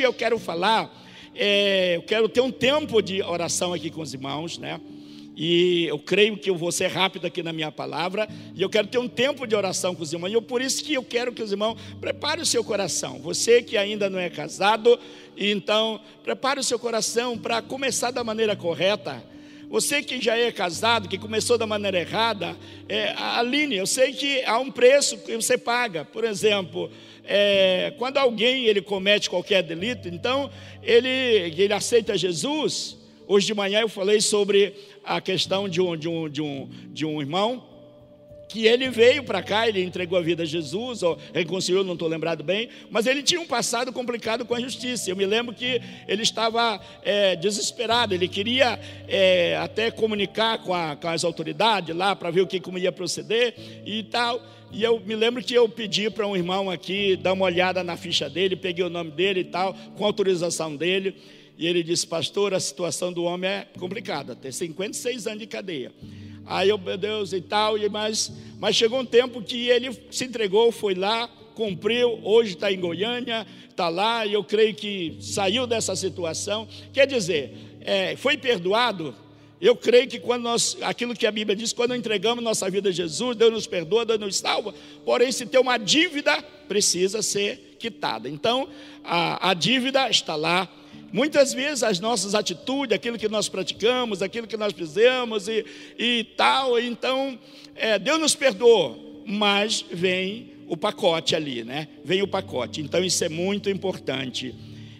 eu quero falar, é, eu quero ter um tempo de oração aqui com os irmãos, né? E eu creio que eu vou ser rápido aqui na minha palavra, e eu quero ter um tempo de oração com os irmãos. E eu, por isso que eu quero que os irmãos prepare o seu coração. Você que ainda não é casado, então prepare o seu coração para começar da maneira correta. Você que já é casado, que começou da maneira errada, é, Aline, eu sei que há um preço que você paga. Por exemplo, é, quando alguém ele comete qualquer delito, então ele, ele aceita Jesus. Hoje de manhã eu falei sobre a questão de um, de um, de um, de um irmão que ele veio para cá, ele entregou a vida a Jesus, ou reconciliou, não estou lembrado bem, mas ele tinha um passado complicado com a justiça. Eu me lembro que ele estava é, desesperado, ele queria é, até comunicar com, a, com, as autoridades lá para ver o que como ia proceder e tal. E eu me lembro que eu pedi para um irmão aqui dar uma olhada na ficha dele, peguei o nome dele e tal, com autorização dele. E ele disse, pastor, a situação do homem é complicada, tem 56 anos de cadeia. Aí eu, meu Deus, e tal, e mas, mas chegou um tempo que ele se entregou, foi lá, cumpriu, hoje está em Goiânia, está lá, e eu creio que saiu dessa situação. Quer dizer, é, foi perdoado, eu creio que quando nós, aquilo que a Bíblia diz, quando entregamos nossa vida a Jesus, Deus nos perdoa, Deus nos salva. Porém, se tem uma dívida, precisa ser quitada. Então, a, a dívida está lá. Muitas vezes as nossas atitudes, aquilo que nós praticamos, aquilo que nós fizemos e, e tal, então é, Deus nos perdoou, mas vem o pacote ali, né? Vem o pacote. Então isso é muito importante.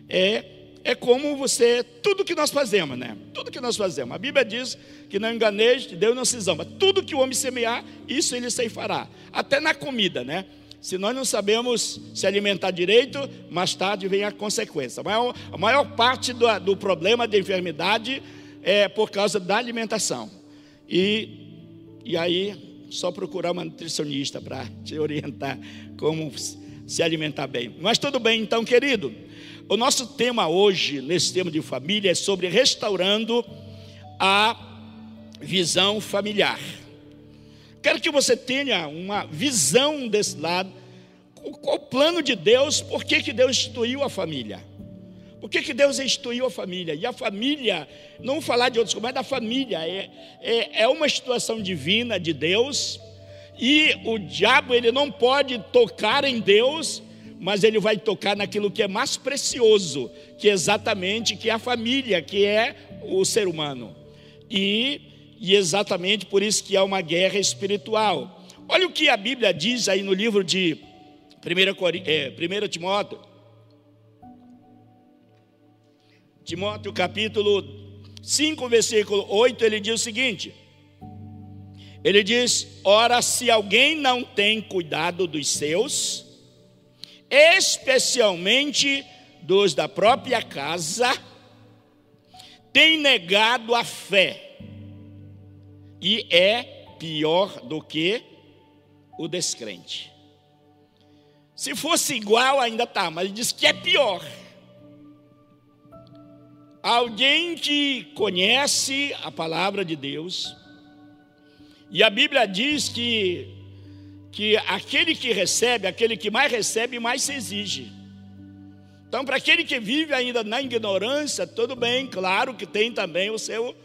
É é como você, tudo que nós fazemos, né? Tudo que nós fazemos. A Bíblia diz que não enganeis, Deus não se zamba. Tudo que o homem semear, isso ele ceifará. Até na comida, né? Se nós não sabemos se alimentar direito, mais tarde vem a consequência. A maior, a maior parte do, do problema da enfermidade é por causa da alimentação. E, e aí, só procurar uma nutricionista para te orientar como se alimentar bem. Mas tudo bem, então, querido. O nosso tema hoje, nesse tema de família, é sobre restaurando a visão familiar. Quero que você tenha uma visão desse lado. Qual o plano de Deus? Por que, que Deus instituiu a família? Por que, que Deus instituiu a família? E a família, não falar de outros, mas da família, é, é, é uma situação divina de Deus. E o diabo, ele não pode tocar em Deus mas ele vai tocar naquilo que é mais precioso, que é exatamente que é a família, que é o ser humano. E, e exatamente por isso que é uma guerra espiritual. Olha o que a Bíblia diz aí no livro de 1, é, 1 Timóteo. Timóteo capítulo 5, versículo 8, ele diz o seguinte: ele diz: Ora, se alguém não tem cuidado dos seus, especialmente dos da própria casa, tem negado a fé e é pior do que o descrente. Se fosse igual, ainda tá, mas ele diz que é pior. Alguém que conhece a palavra de Deus, e a Bíblia diz que que aquele que recebe, aquele que mais recebe, mais se exige. Então, para aquele que vive ainda na ignorância, tudo bem, claro que tem também o seu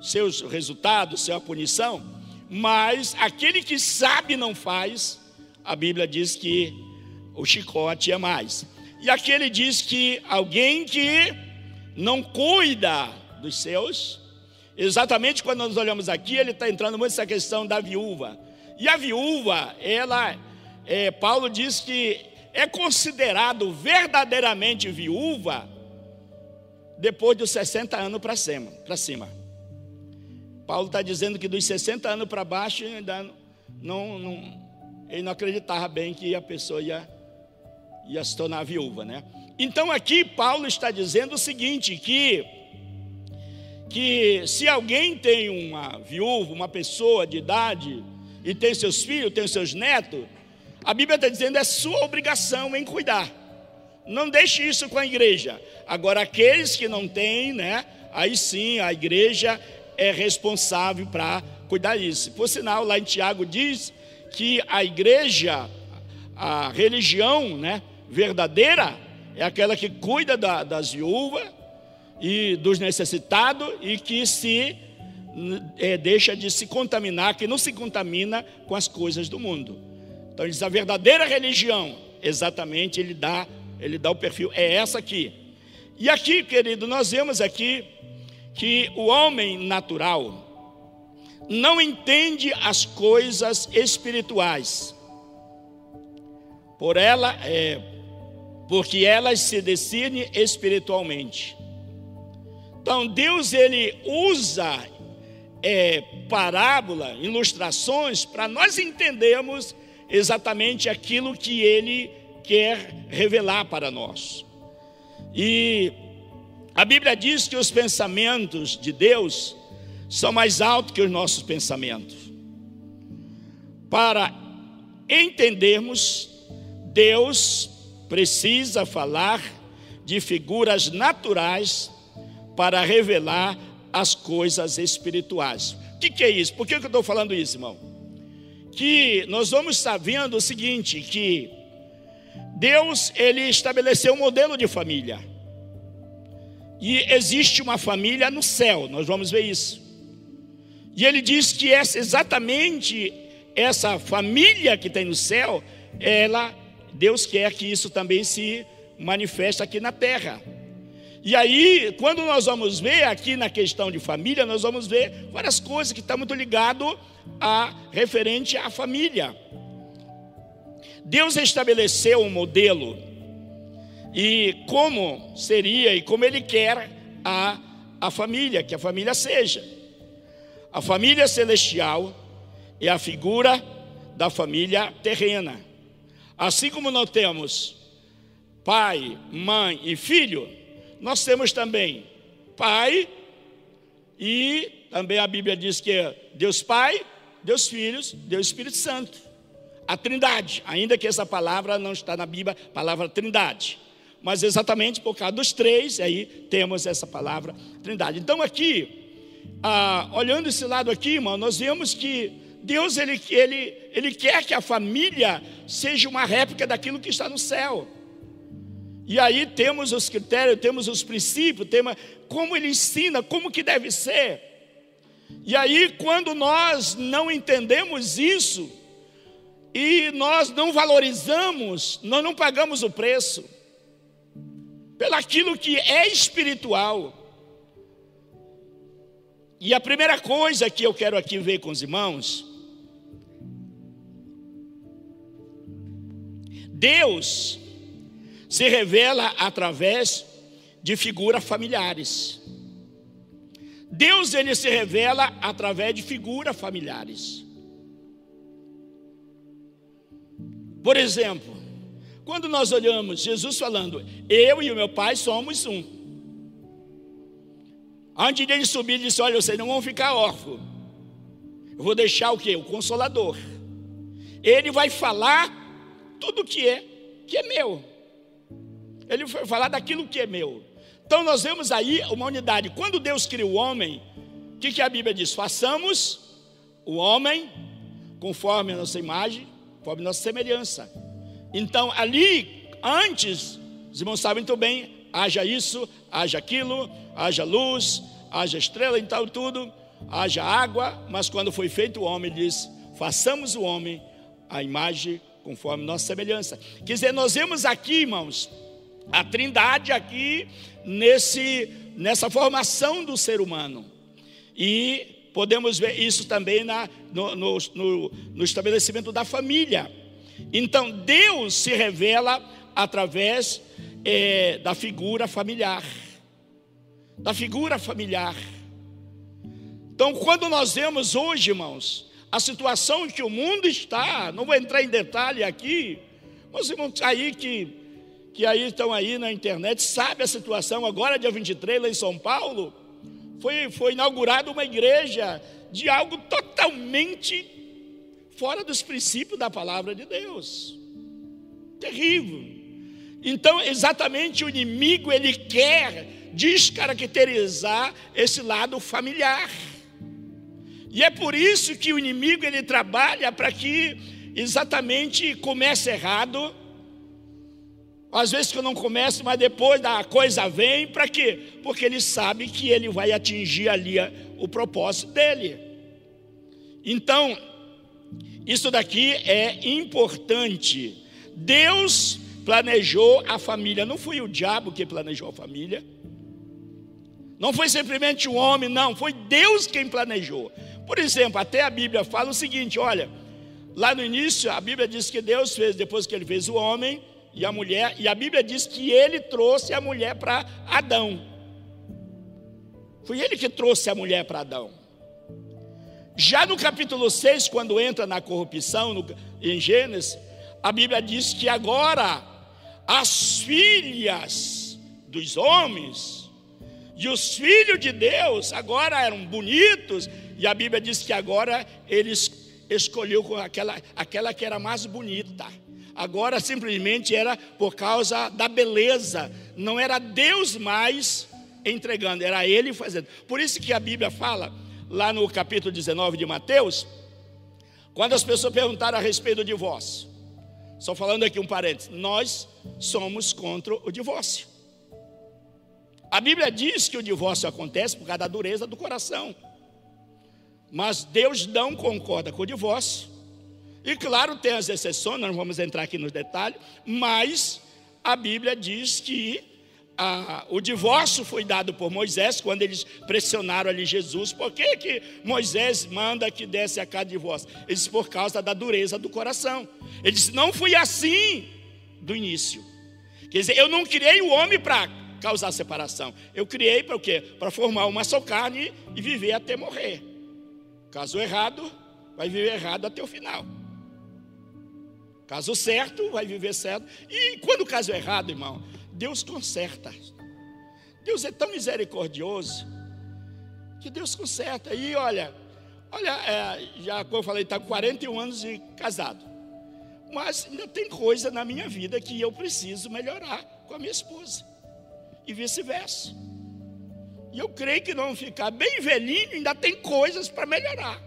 seus resultados, sua punição, mas aquele que sabe não faz, a Bíblia diz que o chicote é mais. E aquele diz que alguém que não cuida dos seus, exatamente quando nós olhamos aqui, ele está entrando muito nessa questão da viúva. E a viúva, ela, é, Paulo diz que é considerado verdadeiramente viúva depois dos 60 anos para cima, cima. Paulo está dizendo que dos 60 anos para baixo ainda não, não, ele não acreditava bem que a pessoa ia, ia se tornar viúva, né? Então aqui Paulo está dizendo o seguinte, que que se alguém tem uma viúva, uma pessoa de idade e tem seus filhos, tem seus netos, a Bíblia está dizendo é sua obrigação em cuidar. Não deixe isso com a igreja. Agora, aqueles que não têm, né? Aí sim a igreja é responsável para cuidar disso. Por sinal, lá em Tiago diz que a igreja, a religião, né? Verdadeira é aquela que cuida da, das viúvas e dos necessitados e que se é, deixa de se contaminar, que não se contamina com as coisas do mundo. Então ele diz a verdadeira religião, exatamente ele dá, ele dá o perfil, é essa aqui. E aqui, querido, nós vemos aqui que o homem natural não entende as coisas espirituais. Por ela, é, porque elas se decidem espiritualmente. Então Deus ele usa é, parábola, ilustrações para nós entendermos exatamente aquilo que Ele quer revelar para nós. E a Bíblia diz que os pensamentos de Deus são mais altos que os nossos pensamentos. Para entendermos, Deus precisa falar de figuras naturais para revelar as coisas espirituais. O que, que é isso? Por que, que eu estou falando isso, irmão? Que nós vamos estar vendo o seguinte: que Deus ele estabeleceu um modelo de família. E existe uma família no céu, nós vamos ver isso. E ele diz que essa exatamente essa família que tem no céu, ela Deus quer que isso também se manifeste aqui na terra. E aí, quando nós vamos ver aqui na questão de família, nós vamos ver várias coisas que estão muito ligado a referente à família. Deus estabeleceu um modelo e como seria e como Ele quer a, a família, que a família seja. A família celestial é a figura da família terrena. Assim como nós temos pai, mãe e filho, nós temos também Pai, e também a Bíblia diz que é Deus Pai, Deus Filhos, Deus Espírito Santo. A Trindade, ainda que essa palavra não está na Bíblia, palavra Trindade. Mas exatamente por causa dos três, aí temos essa palavra Trindade. Então aqui, ah, olhando esse lado aqui, irmão, nós vemos que Deus ele, ele, ele quer que a família seja uma réplica daquilo que está no céu. E aí temos os critérios, temos os princípios, temos como ele ensina, como que deve ser. E aí quando nós não entendemos isso e nós não valorizamos, nós não pagamos o preço pelaquilo que é espiritual. E a primeira coisa que eu quero aqui ver com os irmãos, Deus se revela através de figuras familiares. Deus ele se revela através de figuras familiares. Por exemplo, quando nós olhamos Jesus falando, eu e o meu pai somos um. Antes de ele subir, ele disse: Olha, vocês não vão ficar órfãos. Eu vou deixar o que? O consolador. Ele vai falar tudo que é, que é meu. Ele foi falar daquilo que é meu. Então nós vemos aí uma unidade. Quando Deus cria o homem, o que, que a Bíblia diz? Façamos o homem conforme a nossa imagem, conforme a nossa semelhança. Então ali, antes, os irmãos sabem muito bem, haja isso, haja aquilo, haja luz, haja estrela, então tudo, haja água, mas quando foi feito o homem, ele diz: façamos o homem a imagem conforme nossa semelhança. Quer dizer, nós vemos aqui, irmãos, a trindade aqui nesse, nessa formação do ser humano. E podemos ver isso também na, no, no, no, no estabelecimento da família. Então, Deus se revela através é, da figura familiar. Da figura familiar. Então, quando nós vemos hoje, irmãos, a situação que o mundo está, não vou entrar em detalhe aqui, mas irmãos aí que que aí estão aí na internet, sabe a situação. Agora, dia 23, lá em São Paulo, foi, foi inaugurada uma igreja de algo totalmente fora dos princípios da palavra de Deus. Terrível. Então, exatamente o inimigo, ele quer descaracterizar esse lado familiar. E é por isso que o inimigo ele trabalha para que exatamente comece errado Às vezes que eu não começo, mas depois da coisa vem, para quê? Porque ele sabe que ele vai atingir ali o propósito dele. Então, isso daqui é importante. Deus planejou a família, não foi o diabo que planejou a família. Não foi simplesmente um homem, não, foi Deus quem planejou. Por exemplo, até a Bíblia fala o seguinte: olha, lá no início a Bíblia diz que Deus fez, depois que ele fez o homem, e a mulher, e a Bíblia diz que ele trouxe a mulher para Adão. Foi ele que trouxe a mulher para Adão. Já no capítulo 6, quando entra na corrupção, no, em Gênesis, a Bíblia diz que agora as filhas dos homens e os filhos de Deus agora eram bonitos, e a Bíblia diz que agora eles escolheu aquela, aquela que era mais bonita. Agora simplesmente era por causa da beleza, não era Deus mais entregando, era Ele fazendo. Por isso que a Bíblia fala, lá no capítulo 19 de Mateus, quando as pessoas perguntaram a respeito do divórcio, só falando aqui um parênteses, nós somos contra o divórcio. A Bíblia diz que o divórcio acontece por causa da dureza do coração. Mas Deus não concorda com o divórcio. E claro, tem as exceções, não vamos entrar aqui nos detalhes, mas a Bíblia diz que a, o divórcio foi dado por Moisés quando eles pressionaram ali Jesus. Por que, que Moisés manda que desse a cada divórcio? Ele disse por causa da dureza do coração. Ele disse: não fui assim do início. Quer dizer, eu não criei o homem para causar separação. Eu criei para o quê? Para formar uma só carne e viver até morrer. Caso errado, vai viver errado até o final. Caso certo, vai viver certo. E quando o caso é errado, irmão, Deus conserta. Deus é tão misericordioso que Deus conserta. E olha, olha, é, já como eu falei, está com 41 anos de casado. Mas ainda tem coisa na minha vida que eu preciso melhorar com a minha esposa. E vice-versa. E eu creio que não ficar bem velhinho, ainda tem coisas para melhorar.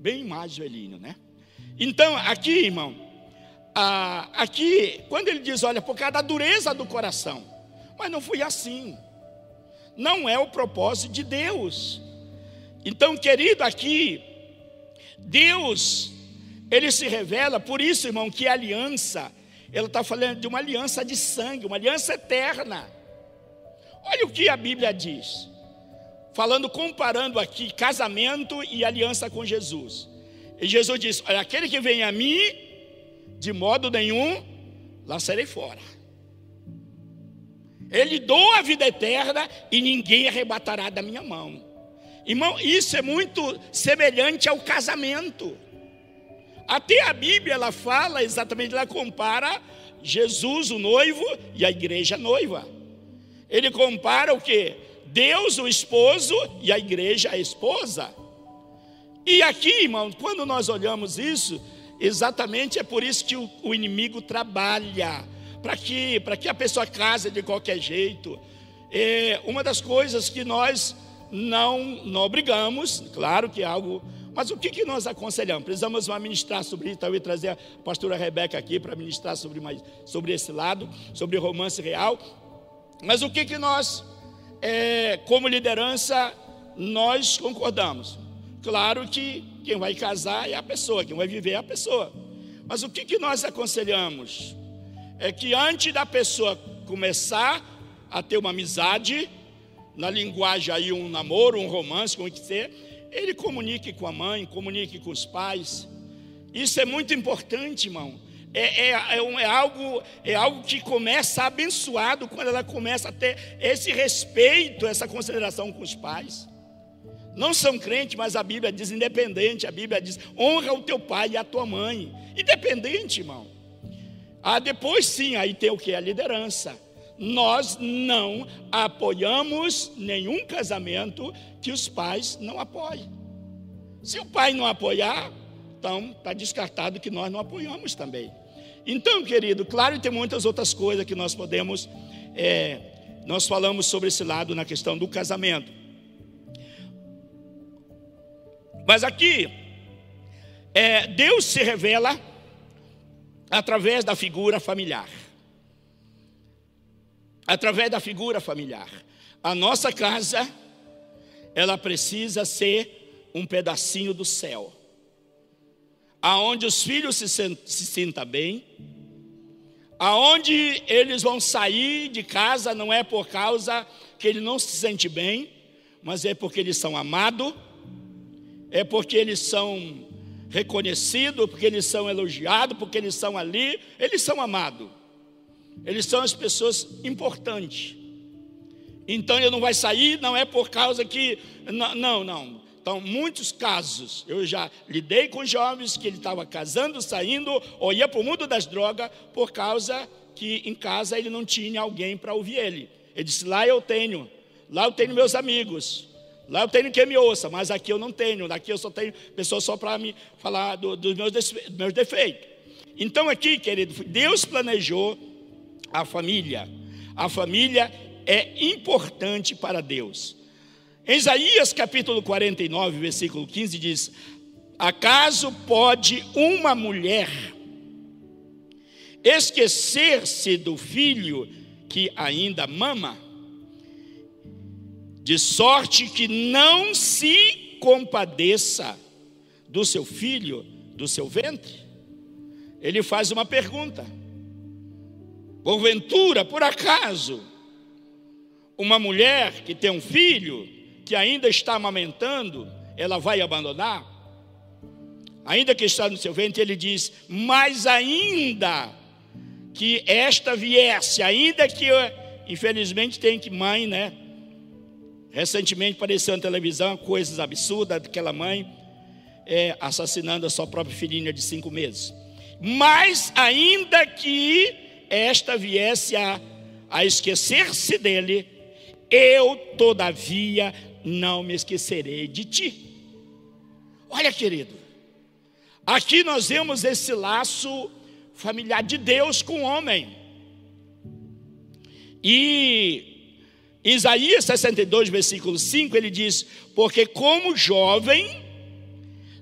Bem mais velhinho, né? Então, aqui, irmão, aqui, quando ele diz, olha, por causa da dureza do coração, mas não foi assim. Não é o propósito de Deus. Então, querido, aqui, Deus, ele se revela, por isso, irmão, que aliança, ela está falando de uma aliança de sangue, uma aliança eterna. Olha o que a Bíblia diz. Falando, comparando aqui casamento e aliança com Jesus. E Jesus diz: Olha, aquele que vem a mim, de modo nenhum, lançarei fora. Ele dou a vida eterna e ninguém arrebatará da minha mão. Irmão, isso é muito semelhante ao casamento. Até a Bíblia ela fala exatamente, ela compara Jesus, o noivo, e a igreja a noiva. Ele compara o que? Deus, o esposo, e a igreja, a esposa. E aqui, irmão, quando nós olhamos isso, exatamente é por isso que o, o inimigo trabalha para que, que a pessoa case de qualquer jeito. É uma das coisas que nós não, não obrigamos, claro que é algo, mas o que, que nós aconselhamos? Precisamos ministrar sobre isso, talvez trazer a pastora Rebeca aqui para ministrar sobre, mais, sobre esse lado, sobre romance real. Mas o que, que nós, é, como liderança, nós concordamos? Claro que quem vai casar é a pessoa, quem vai viver é a pessoa. Mas o que, que nós aconselhamos? É que antes da pessoa começar a ter uma amizade, na linguagem aí um namoro, um romance, como que ser, ele comunique com a mãe, comunique com os pais. Isso é muito importante, irmão. É, é, é, um, é, algo, é algo que começa abençoado quando ela começa a ter esse respeito, essa consideração com os pais não são crentes, mas a Bíblia diz independente, a Bíblia diz honra o teu pai e a tua mãe. Independente, irmão. Ah, depois sim, aí tem o que? A liderança. Nós não apoiamos nenhum casamento que os pais não apoiem. Se o pai não apoiar, então está descartado que nós não apoiamos também. Então, querido, claro tem muitas outras coisas que nós podemos. É, nós falamos sobre esse lado na questão do casamento. Mas aqui, é, Deus se revela através da figura familiar. Através da figura familiar. A nossa casa, ela precisa ser um pedacinho do céu. Aonde os filhos se, se sintam bem, aonde eles vão sair de casa não é por causa que ele não se sente bem, mas é porque eles são amados, é porque eles são reconhecidos, porque eles são elogiados, porque eles são ali, eles são amados. Eles são as pessoas importantes. Então ele não vai sair, não é por causa que. Não, não. Então, muitos casos, eu já lidei com jovens que ele estava casando, saindo, ou ia para o mundo das drogas, por causa que em casa ele não tinha alguém para ouvir ele. Ele disse: lá eu tenho, lá eu tenho meus amigos, lá eu tenho quem me ouça, mas aqui eu não tenho, aqui eu só tenho pessoas só para me falar do, dos meus, meus defeitos. Então, aqui, querido, Deus planejou a família. A família é importante para Deus. Em Isaías capítulo 49, versículo 15 diz: Acaso pode uma mulher esquecer-se do filho que ainda mama, de sorte que não se compadeça do seu filho, do seu ventre? Ele faz uma pergunta. Porventura, por acaso, uma mulher que tem um filho que ainda está amamentando, ela vai abandonar? Ainda que está no seu ventre, ele diz: Mas ainda que esta viesse, ainda que infelizmente tem que mãe, né? Recentemente apareceu na televisão coisas absurdas daquela mãe é, assassinando a sua própria filhinha de cinco meses. Mas ainda que esta viesse a, a esquecer-se dele, eu todavia não me esquecerei de ti. Olha, querido, aqui nós vemos esse laço familiar de Deus com o homem. E Isaías 62, versículo 5, ele diz: Porque como jovem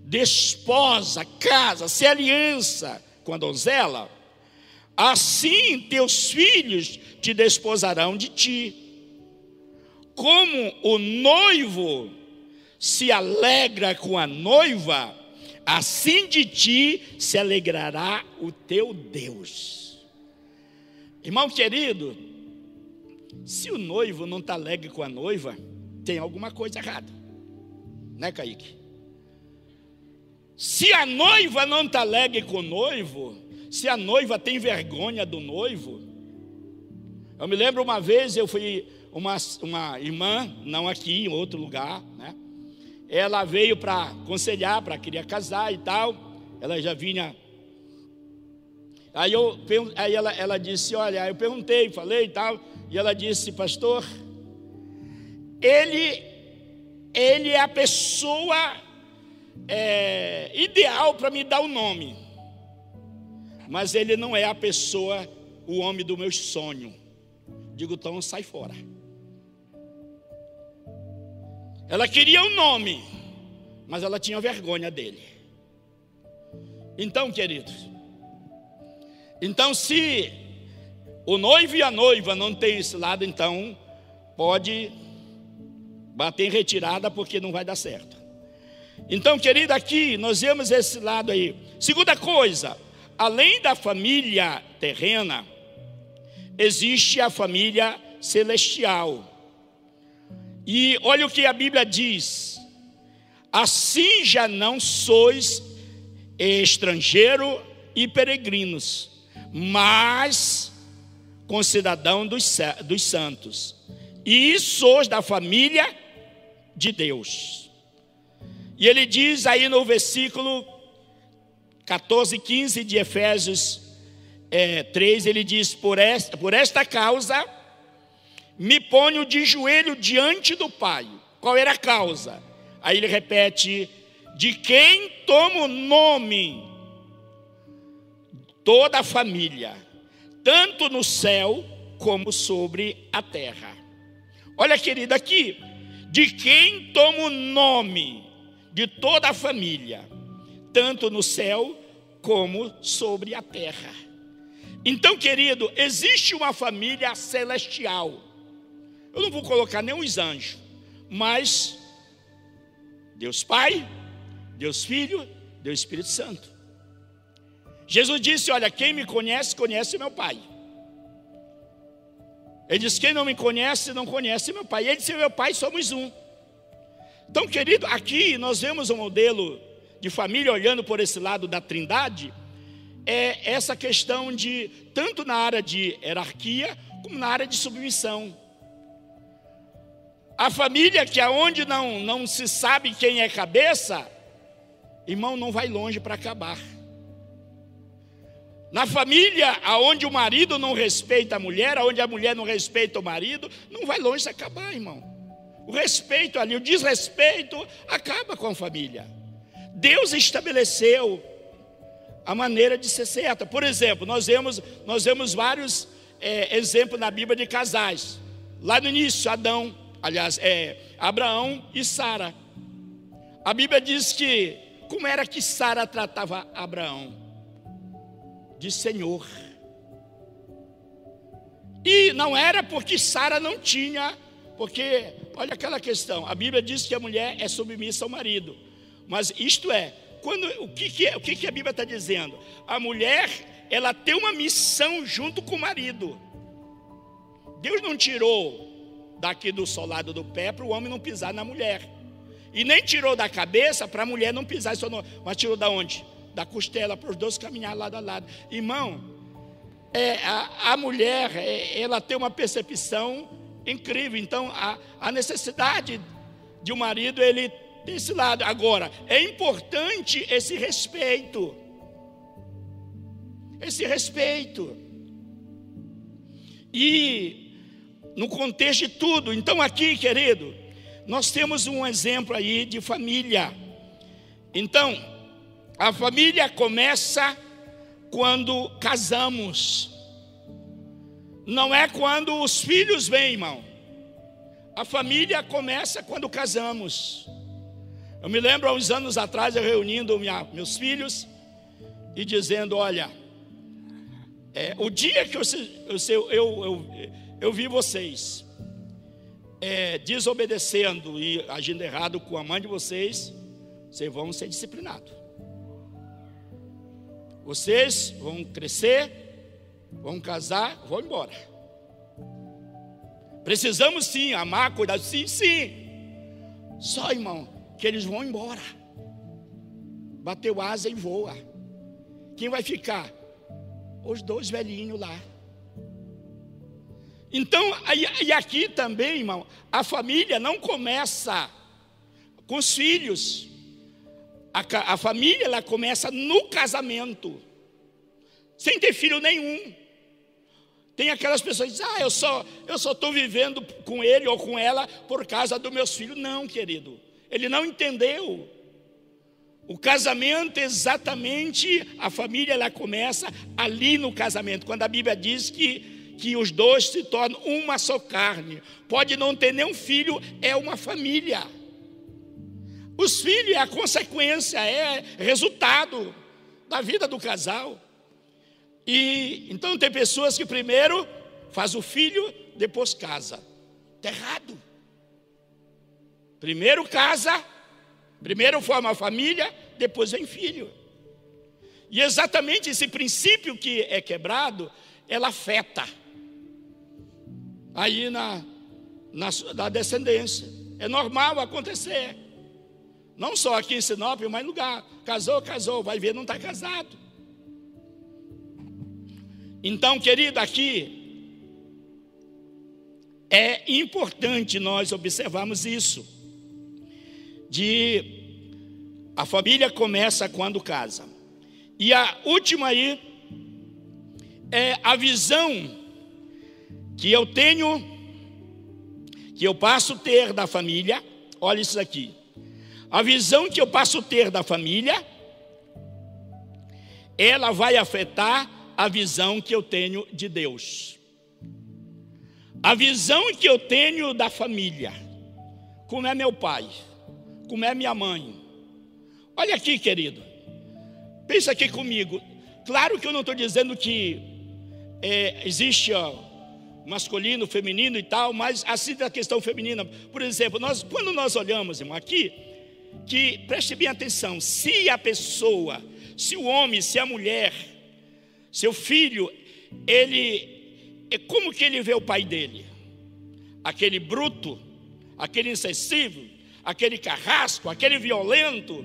desposa, casa, se aliança com a donzela, assim teus filhos te desposarão de ti como o noivo se alegra com a noiva, assim de ti se alegrará o teu Deus. Irmão querido, se o noivo não está alegre com a noiva, tem alguma coisa errada, né, Kaique? Se a noiva não está alegre com o noivo, se a noiva tem vergonha do noivo, eu me lembro uma vez eu fui uma, uma irmã, não aqui, em outro lugar, né? Ela veio para aconselhar, para querer casar e tal. Ela já vinha. Aí, eu, aí ela, ela disse: Olha, eu perguntei, falei e tal. E ela disse: Pastor, ele, ele é a pessoa é, ideal para me dar o nome, mas ele não é a pessoa, o homem do meu sonho. Digo, então sai fora. Ela queria o um nome, mas ela tinha vergonha dele. Então, queridos, então se o noivo e a noiva não tem esse lado, então pode bater em retirada porque não vai dar certo. Então, querido, aqui nós vemos esse lado aí. Segunda coisa, além da família terrena, existe a família celestial. E olha o que a Bíblia diz: assim já não sois estrangeiro e peregrinos, mas concidadão dos, dos santos, e sois da família de Deus. E ele diz aí no versículo 14, 15 de Efésios é, 3, ele diz: por esta, por esta causa me ponho de joelho diante do Pai. Qual era a causa? Aí ele repete: de quem toma o nome toda a família, tanto no céu como sobre a terra. Olha, querida, aqui, de quem toma o nome de toda a família, tanto no céu como sobre a terra. Então, querido, existe uma família celestial. Eu não vou colocar nem os anjos, mas Deus Pai, Deus Filho, Deus Espírito Santo. Jesus disse: Olha, quem me conhece, conhece meu Pai. Ele disse: Quem não me conhece, não conhece meu Pai. Ele disse: Meu Pai, somos um. Então, querido, aqui nós vemos um modelo de família olhando por esse lado da trindade. É essa questão de, tanto na área de hierarquia, como na área de submissão. A família que aonde não, não se sabe quem é cabeça, irmão, não vai longe para acabar. Na família, aonde o marido não respeita a mulher, aonde a mulher não respeita o marido, não vai longe de acabar, irmão. O respeito ali, o desrespeito acaba com a família. Deus estabeleceu a maneira de ser certa. Por exemplo, nós vemos, nós vemos vários é, exemplos na Bíblia de casais. Lá no início, Adão, aliás, é, Abraão e Sara. A Bíblia diz que como era que Sara tratava Abraão? De Senhor. E não era porque Sara não tinha, porque, olha aquela questão, a Bíblia diz que a mulher é submissa ao marido, mas isto é, quando, o, que, que, o que, que a Bíblia está dizendo? A mulher, ela tem uma missão junto com o marido. Deus não tirou daqui do solado do pé para o homem não pisar na mulher. E nem tirou da cabeça para a mulher não pisar, mas tirou da onde? Da costela, para os dois caminhar lado a lado. Irmão, é, a, a mulher, é, ela tem uma percepção incrível. Então, a, a necessidade de um marido, ele tem esse lado. Agora, é importante esse respeito. Esse respeito. E no contexto de tudo. Então, aqui, querido, nós temos um exemplo aí de família. Então, a família começa quando casamos. Não é quando os filhos vêm, irmão. A família começa quando casamos. Eu me lembro há uns anos atrás eu reunindo minha, meus filhos e dizendo: Olha, é, o dia que eu, eu, eu, eu, vi vocês é, desobedecendo e agindo errado com a mãe de vocês, vocês vão ser disciplinados. Vocês vão crescer, vão casar, vão embora. Precisamos sim amar, cuidar, sim, sim. Só, irmão, que eles vão embora. Bateu asa e voa. Quem vai ficar? Os dois velhinhos lá. Então, e aqui também, irmão, a família não começa com os filhos. A, a família ela começa no casamento, sem ter filho nenhum. Tem aquelas pessoas que dizem, ah, eu só eu só estou vivendo com ele ou com ela por causa dos meus filhos. Não, querido. Ele não entendeu. O casamento, exatamente, a família ela começa ali no casamento, quando a Bíblia diz que, que os dois se tornam uma só carne. Pode não ter nenhum filho, é uma família. Os filhos é a consequência, é resultado da vida do casal. E então tem pessoas que primeiro faz o filho, depois casa. Está errado. Primeiro casa, primeiro forma a família, depois vem filho. E exatamente esse princípio que é quebrado, ela afeta aí na, na, na descendência. É normal acontecer. Não só aqui em Sinop, mas em lugar. Casou, casou, vai ver, não está casado. Então, querido, aqui é importante nós observarmos isso. De a família começa quando casa. E a última aí é a visão que eu tenho, que eu passo a ter da família. Olha isso aqui. A visão que eu passo a ter da família, ela vai afetar a visão que eu tenho de Deus. A visão que eu tenho da família, como é meu pai, como é minha mãe. Olha aqui, querido. Pensa aqui comigo. Claro que eu não estou dizendo que é, existe ó, masculino, feminino e tal, mas assim da questão feminina. Por exemplo, nós, quando nós olhamos, irmão, aqui, que preste bem atenção, se a pessoa, se o homem, se a mulher, seu filho, ele, é como que ele vê o pai dele? Aquele bruto, aquele insensível, aquele carrasco, aquele violento,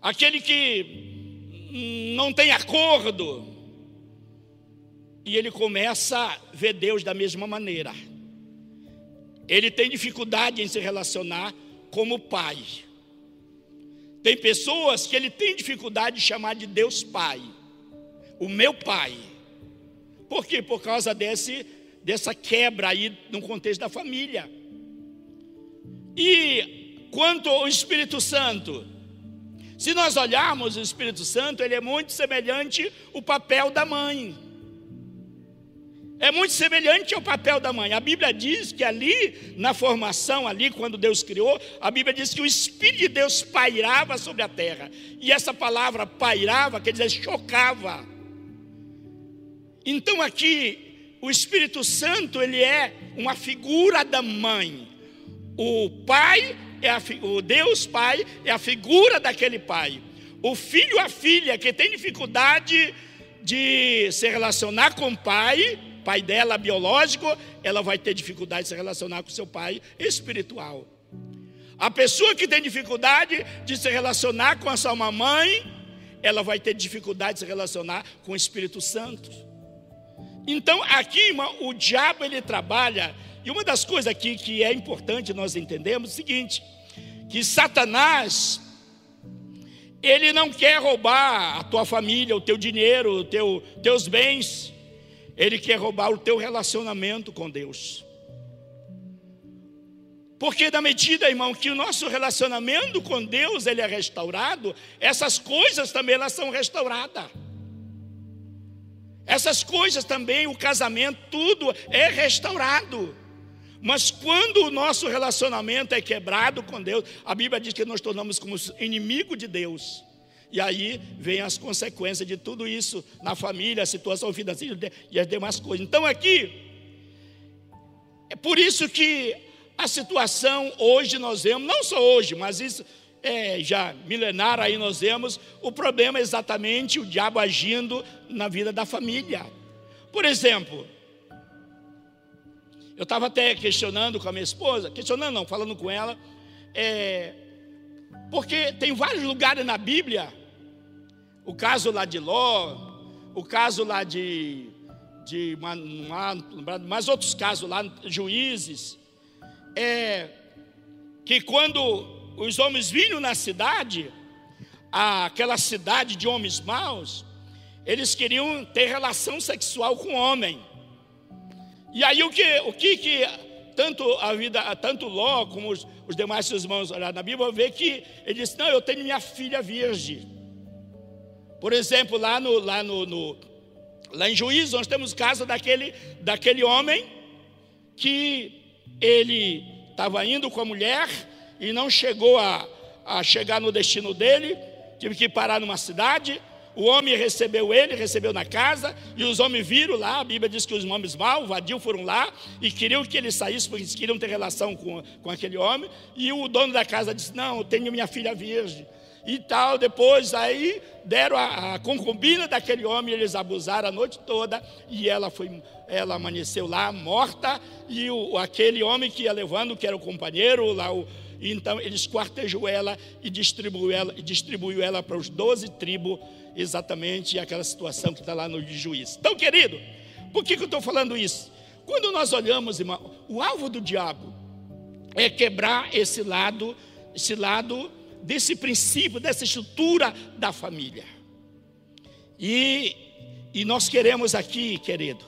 aquele que não tem acordo. E ele começa a ver Deus da mesma maneira. Ele tem dificuldade em se relacionar como pai. Tem pessoas que ele tem dificuldade de chamar de Deus Pai, o meu Pai. Por quê? Por causa desse, dessa quebra aí no contexto da família. E quanto ao Espírito Santo, se nós olharmos o Espírito Santo, ele é muito semelhante ao papel da mãe. É muito semelhante ao papel da mãe. A Bíblia diz que ali, na formação, ali, quando Deus criou, a Bíblia diz que o Espírito de Deus pairava sobre a terra. E essa palavra pairava quer dizer chocava. Então aqui, o Espírito Santo, ele é uma figura da mãe. O pai, é a, o Deus Pai, é a figura daquele pai. O filho, a filha, que tem dificuldade de se relacionar com o pai, pai dela biológico, ela vai ter dificuldade de se relacionar com seu pai espiritual. A pessoa que tem dificuldade de se relacionar com a sua mamãe, ela vai ter dificuldade de se relacionar com o Espírito Santo. Então, aqui, irmão, o diabo ele trabalha, e uma das coisas aqui que é importante nós entendermos é o seguinte: que Satanás, ele não quer roubar a tua família, o teu dinheiro, os teu, teus bens, ele quer roubar o teu relacionamento com Deus. Porque na medida, irmão, que o nosso relacionamento com Deus ele é restaurado, essas coisas também elas são restauradas. Essas coisas também, o casamento, tudo é restaurado. Mas quando o nosso relacionamento é quebrado com Deus, a Bíblia diz que nós tornamos como inimigo de Deus. E aí vem as consequências de tudo isso na família, a situação financeira e as demais coisas. Então aqui, é por isso que a situação hoje nós vemos, não só hoje, mas isso é já milenar aí nós vemos, o problema é exatamente o diabo agindo na vida da família. Por exemplo, eu estava até questionando com a minha esposa, questionando não, falando com ela, é, porque tem vários lugares na Bíblia, o caso lá de Ló, o caso lá de, de mais outros casos lá, juízes, é, que quando os homens vinham na cidade, aquela cidade de homens maus, eles queriam ter relação sexual com o homem. E aí o que, o que, que tanto a vida, tanto Ló como os, os demais irmãos olharam na Bíblia, vê que ele disse: Não, eu tenho minha filha virgem. Por exemplo, lá no, lá no, no lá em Juízo, nós temos o caso daquele, daquele homem que ele estava indo com a mulher e não chegou a, a chegar no destino dele, tive que parar numa cidade. O homem recebeu ele, recebeu na casa, e os homens viram lá. A Bíblia diz que os homens mal, vadio, foram lá e queriam que ele saísse, porque eles queriam ter relação com, com aquele homem. E o dono da casa disse: Não, eu tenho minha filha virgem. E tal, depois aí deram a, a concubina daquele homem, eles abusaram a noite toda, e ela foi, ela amanheceu lá morta, e o, aquele homem que ia levando, que era o companheiro, lá o, então eles quartejou ela e distribuiu ela, e distribuiu ela para os doze tribos exatamente aquela situação que está lá no juiz. Então, querido, por que, que eu estou falando isso? Quando nós olhamos, irmão, o alvo do diabo é quebrar esse lado, esse lado desse princípio, dessa estrutura da família. E, e nós queremos aqui, querido,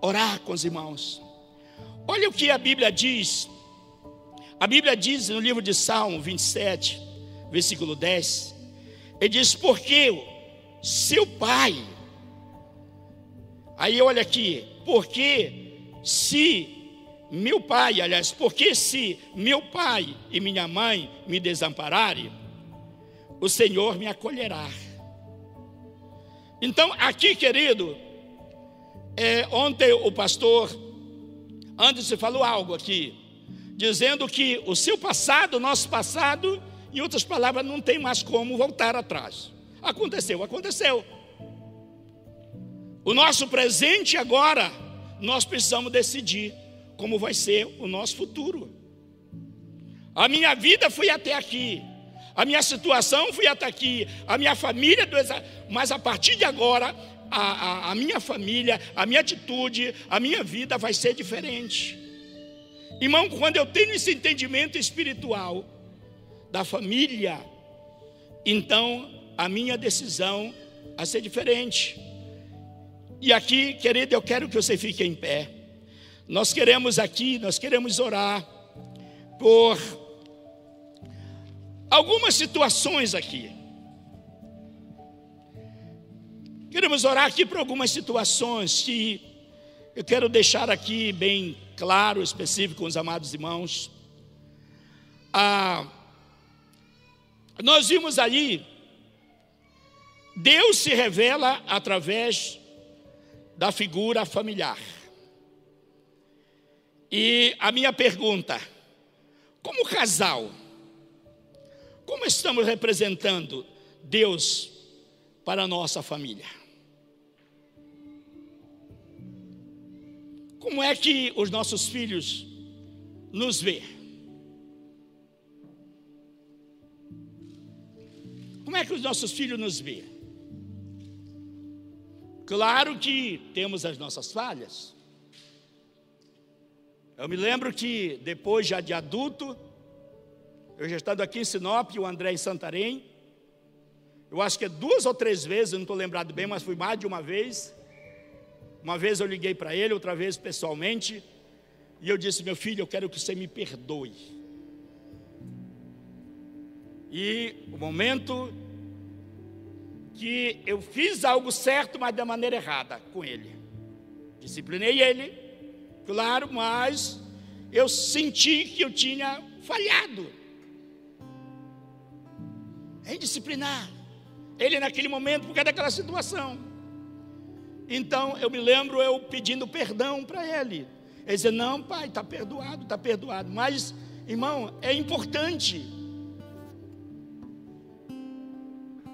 orar com os irmãos. Olha o que a Bíblia diz. A Bíblia diz no livro de Salmo 27, versículo 10. Ele diz: Porque seu pai. Aí olha aqui, porque se meu pai, aliás, porque se meu pai e minha mãe me desampararem, o Senhor me acolherá. Então, aqui, querido, é, ontem o pastor Anderson falou algo aqui, dizendo que o seu passado, o nosso passado, em outras palavras, não tem mais como voltar atrás. Aconteceu, aconteceu. O nosso presente agora, nós precisamos decidir como vai ser o nosso futuro. A minha vida foi até aqui, a minha situação foi até aqui, a minha família, mas a partir de agora, a, a, a minha família, a minha atitude, a minha vida vai ser diferente. Irmão, quando eu tenho esse entendimento espiritual da família, então a minha decisão vai ser diferente. E aqui, querido, eu quero que você fique em pé. Nós queremos aqui, nós queremos orar por algumas situações aqui. Queremos orar aqui por algumas situações que eu quero deixar aqui bem claro, específico com os amados irmãos. Ah, nós vimos ali, Deus se revela através da figura familiar. E a minha pergunta: como casal, como estamos representando Deus para a nossa família? Como é que os nossos filhos nos vê? Como é que os nossos filhos nos vê? Claro que temos as nossas falhas. Eu me lembro que depois já de adulto, eu já estando aqui em Sinop, o André em Santarém, eu acho que é duas ou três vezes, não estou lembrado bem, mas fui mais de uma vez. Uma vez eu liguei para ele, outra vez pessoalmente, e eu disse: Meu filho, eu quero que você me perdoe. E o momento que eu fiz algo certo, mas da maneira errada com ele. Disciplinei ele, claro, mas eu senti que eu tinha falhado em disciplinar ele naquele momento por causa daquela situação. Então eu me lembro eu pedindo perdão para ele. Ele dizia: Não, pai, está perdoado, está perdoado. Mas, irmão, é importante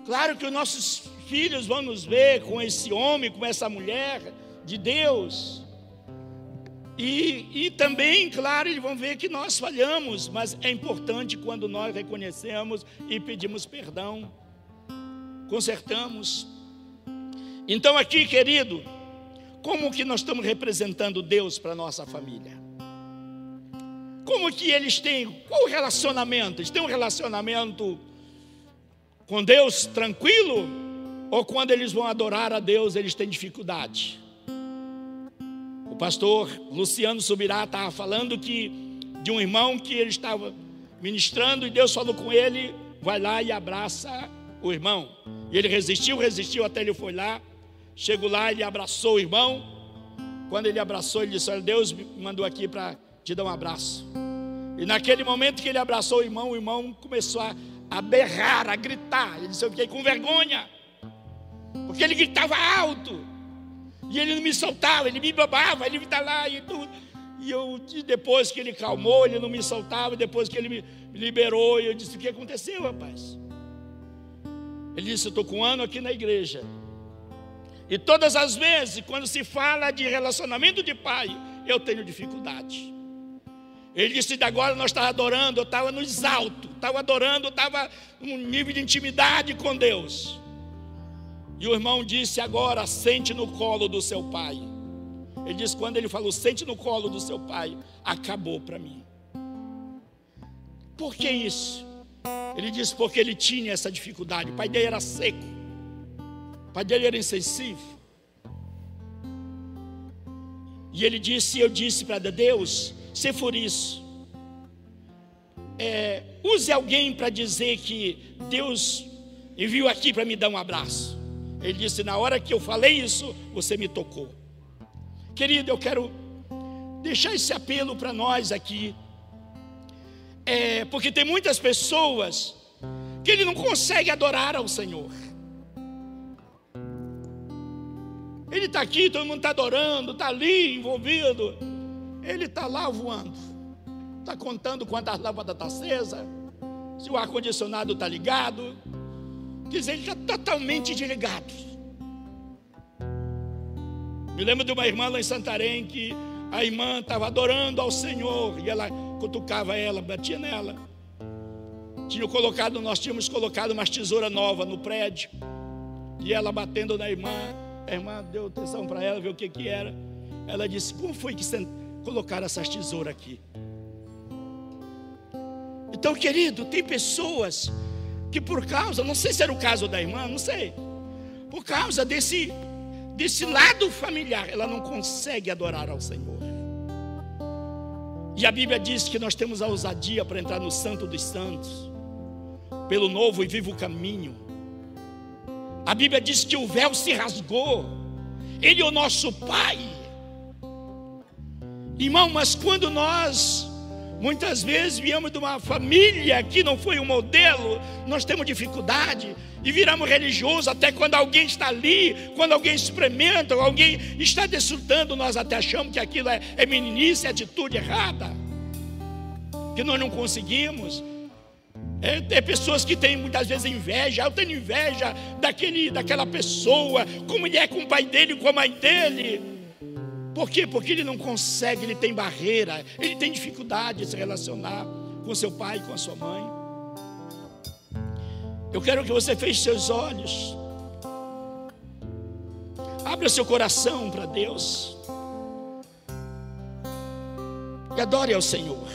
Claro que os nossos filhos vão nos ver com esse homem, com essa mulher de Deus. E, e também, claro, eles vão ver que nós falhamos, mas é importante quando nós reconhecemos e pedimos perdão, consertamos. Então, aqui, querido, como que nós estamos representando Deus para a nossa família? Como que eles têm, qual o relacionamento? Eles têm um relacionamento com Deus tranquilo, ou quando eles vão adorar a Deus, eles têm dificuldade. O pastor Luciano Subirá estava falando que de um irmão que ele estava ministrando e Deus falou com ele: vai lá e abraça o irmão. E ele resistiu, resistiu até ele foi lá. Chegou lá, ele abraçou o irmão. Quando ele abraçou, ele disse: Olha, Deus me mandou aqui para te dar um abraço. E naquele momento que ele abraçou o irmão, o irmão começou a a berrar, a gritar. Ele disse: Eu fiquei com vergonha, porque ele gritava alto, e ele não me soltava, ele me babava, ele está lá e tudo. E eu, depois que ele calmou, ele não me soltava, depois que ele me liberou, eu disse: O que aconteceu, rapaz? Ele disse: Eu estou com um ano aqui na igreja. E todas as vezes, quando se fala de relacionamento de pai, eu tenho dificuldade. Ele disse: agora nós estávamos adorando, eu estava no exalto, estava adorando, estava num nível de intimidade com Deus. E o irmão disse: agora sente no colo do seu pai. Ele disse: quando ele falou, sente no colo do seu pai, acabou para mim. Por que isso? Ele disse: porque ele tinha essa dificuldade. O pai dele era seco, pai dele era insensível. E ele disse: Eu disse para Deus, se for isso, é, use alguém para dizer que Deus enviou aqui para me dar um abraço. Ele disse: Na hora que eu falei isso, você me tocou. Querido, eu quero deixar esse apelo para nós aqui, é, porque tem muitas pessoas que ele não consegue adorar ao Senhor. Ele está aqui, todo mundo está adorando, está ali envolvido. Ele está lá voando. Está contando quantas lâmpadas estão tá acesas, se o ar-condicionado está ligado. Quer dizer, ele está totalmente desligado. Me lembro de uma irmã lá em Santarém que a irmã estava adorando ao Senhor e ela cutucava ela, batia nela. Tinha colocado, nós tínhamos colocado umas tesouras novas no prédio. E ela batendo na irmã, a irmã deu atenção para ela, ver o que, que era. Ela disse: Como foi que colocaram essas tesouras aqui? Então, querido, tem pessoas que por causa, não sei se era o caso da irmã, não sei, por causa desse, desse lado familiar, ela não consegue adorar ao Senhor. E a Bíblia diz que nós temos a ousadia para entrar no Santo dos Santos pelo novo e vivo caminho. A Bíblia diz que o véu se rasgou, Ele é o nosso Pai. Irmão, mas quando nós, muitas vezes, viemos de uma família que não foi um modelo, nós temos dificuldade e viramos religiosos até quando alguém está ali, quando alguém experimenta, alguém está desfrutando, nós até achamos que aquilo é, é meninice, é atitude errada, que nós não conseguimos. É, tem pessoas que têm muitas vezes inveja. Eu tenho inveja daquele, daquela pessoa, como ele é com o pai dele, com a mãe dele. Por quê? Porque ele não consegue, ele tem barreira, ele tem dificuldade de se relacionar com seu pai, com a sua mãe. Eu quero que você feche seus olhos. Abra seu coração para Deus. E adore ao Senhor.